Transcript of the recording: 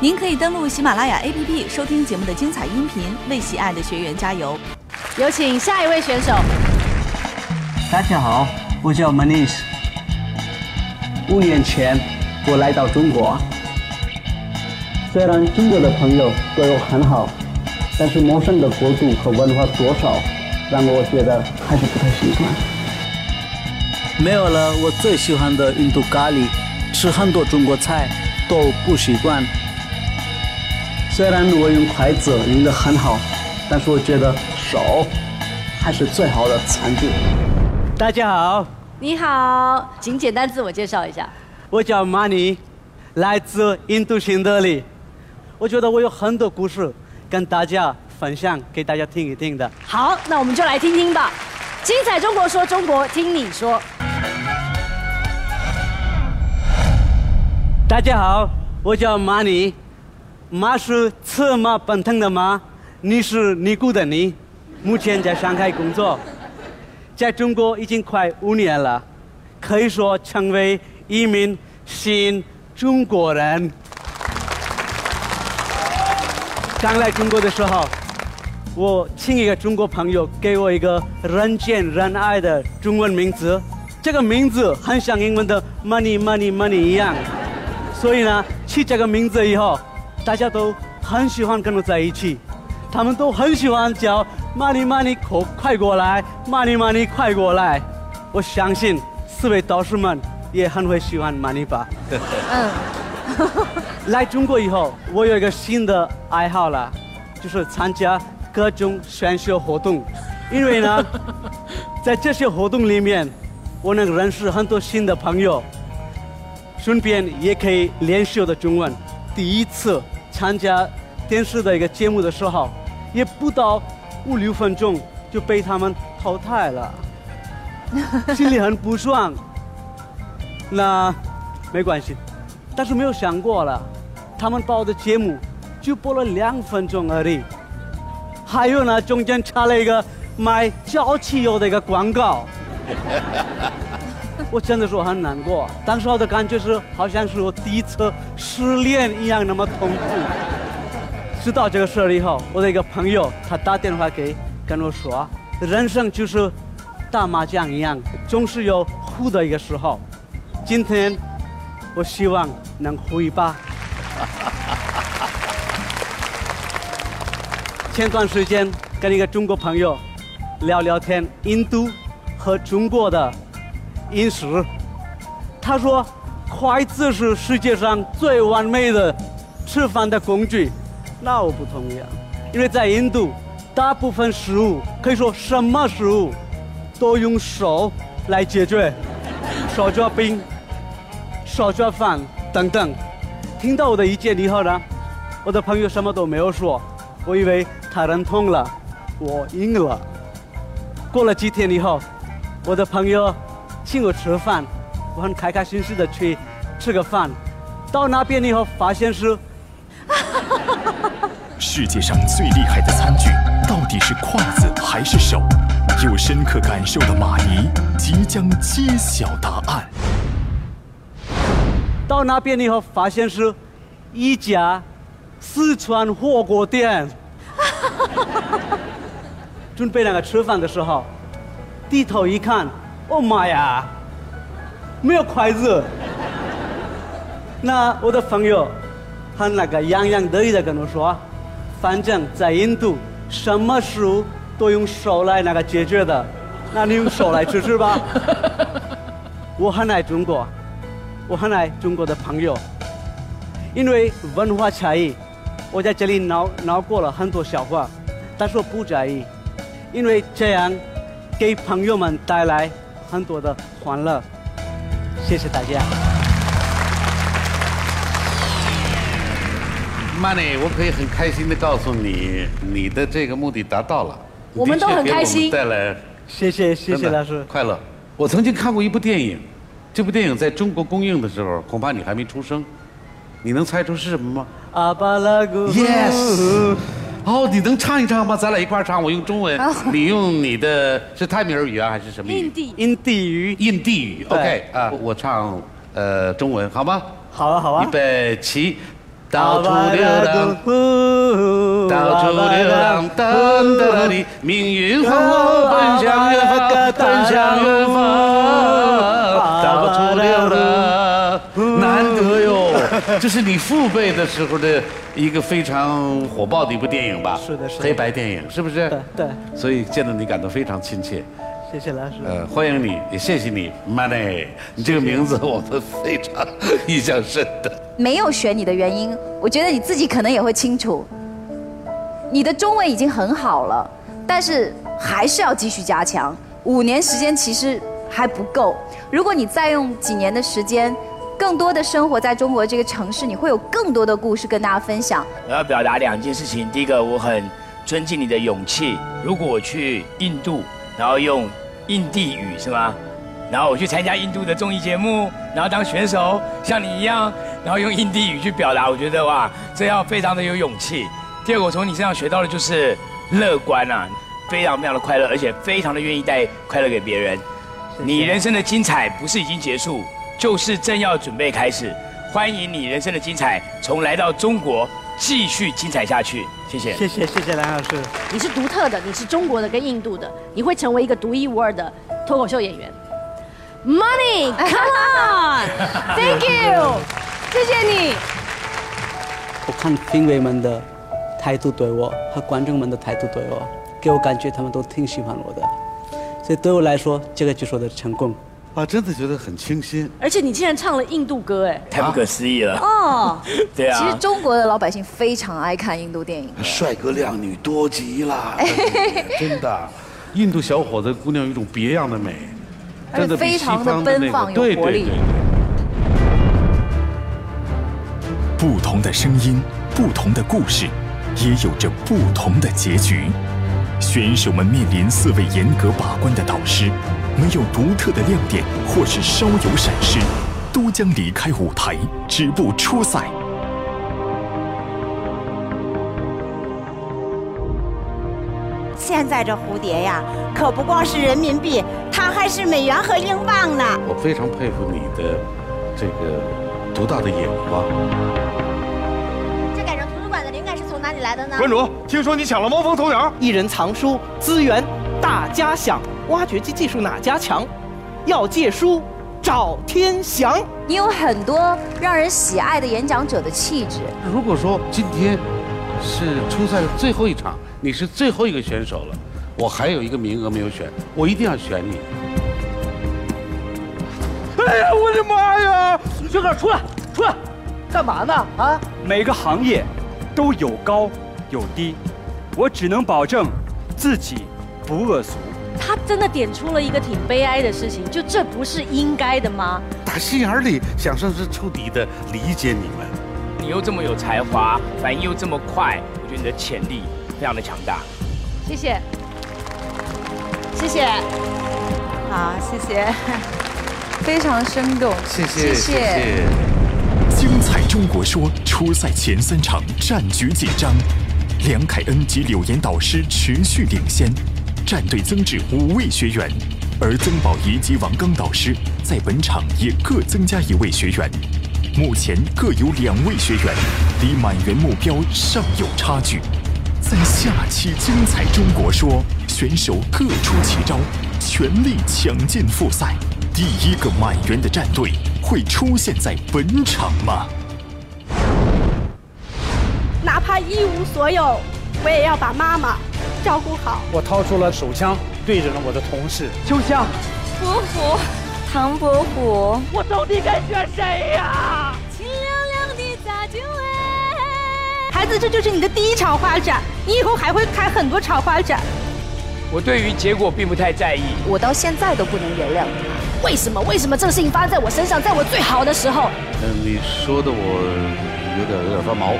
您可以登录喜马拉雅 APP 收听节目的精彩音频，为喜爱的学员加油。有请下一位选手。大家好，我叫 Manish。五年前我来到中国，虽然中国的朋友对我很好，但是陌生的国度和文化多少让我觉得还是不太习惯。没有了我最喜欢的印度咖喱，吃很多中国菜都不习惯。虽然我用筷子用的很好，但是我觉得手还是最好的餐具。大家好，你好，请简单自我介绍一下。我叫马尼，来自印度新德里。我觉得我有很多故事跟大家分享，给大家听一听的。好，那我们就来听听吧。精彩中国说中国，听你说。大家好，我叫马尼，马是策马奔腾的马，你是尼姑的尼，目前在上海工作，在中国已经快五年了，可以说成为一名新中国人。刚来中国的时候，我请一个中国朋友给我一个人见人爱的中文名字，这个名字很像英文的 money money money 一样。所以呢，起这个名字以后，大家都很喜欢跟我在一起，他们都很喜欢叫 “money money” 快快过来，“money money” 快过来。我相信四位导师们也很会喜欢 “money” 吧。嗯。来中国以后，我有一个新的爱好了，就是参加各种选秀活动，因为呢，在这些活动里面，我能认识很多新的朋友。顺便也可以练习我的中文。第一次参加电视的一个节目的时候，也不到五六分钟就被他们淘汰了，心里很不爽。那没关系，但是没有想过了，他们把我的节目就播了两分钟而已，还有呢，中间插了一个卖脚汽油的一个广告。我真的是很难过，当时我的感觉是好像是我第一次失恋一样那么痛苦。知道这个事儿以后，我的一个朋友他打电话给跟我说，人生就是打麻将一样，总是有胡的一个时候。今天我希望能胡一把。前段时间跟一个中国朋友聊聊天，印度和中国的。饮食，他说，筷子是世界上最完美的吃饭的工具，那我不同意，啊因为在印度，大部分食物可以说什么食物都用手来解决，手抓饼、手抓饭等等。听到我的意见以后呢，我的朋友什么都没有说，我以为他认同了，我赢了。过了几天以后，我的朋友。请我吃饭，我很开开心心的去吃个饭。到那边以后，发现是 世界上最厉害的餐具到底是筷子还是手？有深刻感受的马尼即将揭晓答案。到那边以后，发现是一家四川火锅店。准备那个吃饭的时候，低头一看。哦妈呀，没有筷子。那我的朋友，他那个洋洋得意的跟我说，反正在印度，什么食物都用手来那个解决的，那你用手来吃吃吧。我很爱中国，我很爱中国的朋友，因为文化差异，我在这里闹闹过了很多笑话，但是我不在意，因为这样给朋友们带来。很多的欢乐，谢谢大家。Money，我可以很开心的告诉你，你的这个目的达到了。我们都很开心。带来，谢谢谢谢老师，快乐。我曾经看过一部电影，这部电影在中国公映的时候，恐怕你还没出生。你能猜出是什么吗？阿巴拉古。Yes。哦，你能唱一唱吗？咱俩一块唱，我用中文，你用你的是泰米尔语啊，还是什么语？印地印地语。印地语，OK 啊，我唱呃中文好吗？好啊，好啊。预备起。到处流浪，到处流浪，哒哒哒的，命运和我奔向远方，奔向远方，这是你父辈的时候的一个非常火爆的一部电影吧？是的是的黑白电影，是不是？对对所以见到你感到非常亲切。谢谢老师。呃，欢迎你，也谢谢你，Money。你这个名字我们非常印象深的。没有选你的原因，我觉得你自己可能也会清楚。你的中文已经很好了，但是还是要继续加强。五年时间其实还不够，如果你再用几年的时间，更多的生活在中国这个城市，你会有更多的故事跟大家分享。我要表达两件事情。第一个，我很尊敬你的勇气。如果我去印度，然后用印地语是吗？然后我去参加印度的综艺节目，然后当选手，像你一样，然后用印地语去表达，我觉得哇，这要非常的有勇气。第二个，我从你身上学到的就是乐观啊，非常非常的快乐，而且非常的愿意带快乐给别人。你人生的精彩不是已经结束，就是正要准备开始。欢迎你人生的精彩，从来到中国继续精彩下去。谢谢。谢谢谢谢蓝老师。你是独特的，你是中国的跟印度的，你会成为一个独一无二的脱口秀演员。Money，come on，Thank you，谢谢你。我看评委们的态度对我和观众们的态度对我，给我感觉他们都挺喜欢我的，所以对我来说，这个就是我的成功。啊，真的觉得很清新。而且你竟然唱了印度歌，哎，太不可思议了。哦，对啊。其实中国的老百姓非常爱看印度电影。帅哥靓女多极了，真的。印度小伙子、姑娘有一种别样的美，真的非常的奔放有活力。不同的声音，不同的故事，也有着不同的结局。选手们面临四位严格把关的导师，没有独特的亮点或是稍有闪失，都将离开舞台，止步初赛。现在这蝴蝶呀，可不光是人民币，它还是美元和英镑呢。我非常佩服你的这个独到的眼光。这改成图书馆的灵感是从哪里来的呢？馆主，听说你抢了猫蜂头条，一人藏书，资源大家享，挖掘机技术哪家强？要借书找天祥。你有很多让人喜爱的演讲者的气质。如果说今天是初赛的最后一场，你是最后一个选手了，我还有一个名额没有选，我一定要选你。哎呀，我的妈呀！学哥出来，出来，干嘛呢？啊？每个行业都有高有低，我只能保证自己不恶俗。他真的点出了一个挺悲哀的事情，就这不是应该的吗？打心眼里想甚至彻底的理解你们。你又这么有才华，反应又这么快，我觉得你的潜力非常的强大。谢谢，谢谢。好，谢谢，非常生动。谢谢谢谢。精彩中国说初赛前三场战局紧张，梁凯恩及柳岩导师持续领先，战队增至五位学员，而曾宝仪及王刚导师在本场也各增加一位学员，目前各有两位学员，离满员目标尚有差距。在下期精彩中国说，选手各出奇招，全力抢进复赛。第一个满员的战队会出现在本场吗？哪怕一无所有，我也要把妈妈照顾好。我掏出了手枪，对准了我的同事秋香。伯虎，唐伯虎，我到底该选谁呀？清凉凉的大酒哎。孩子，这就是你的第一场花展，你以后还会开很多场花展。我对于结果并不太在意，我到现在都不能原谅他。为什么？为什么这个事情发生在我身上，在我最好的时候？嗯，你说的我有点有点发毛。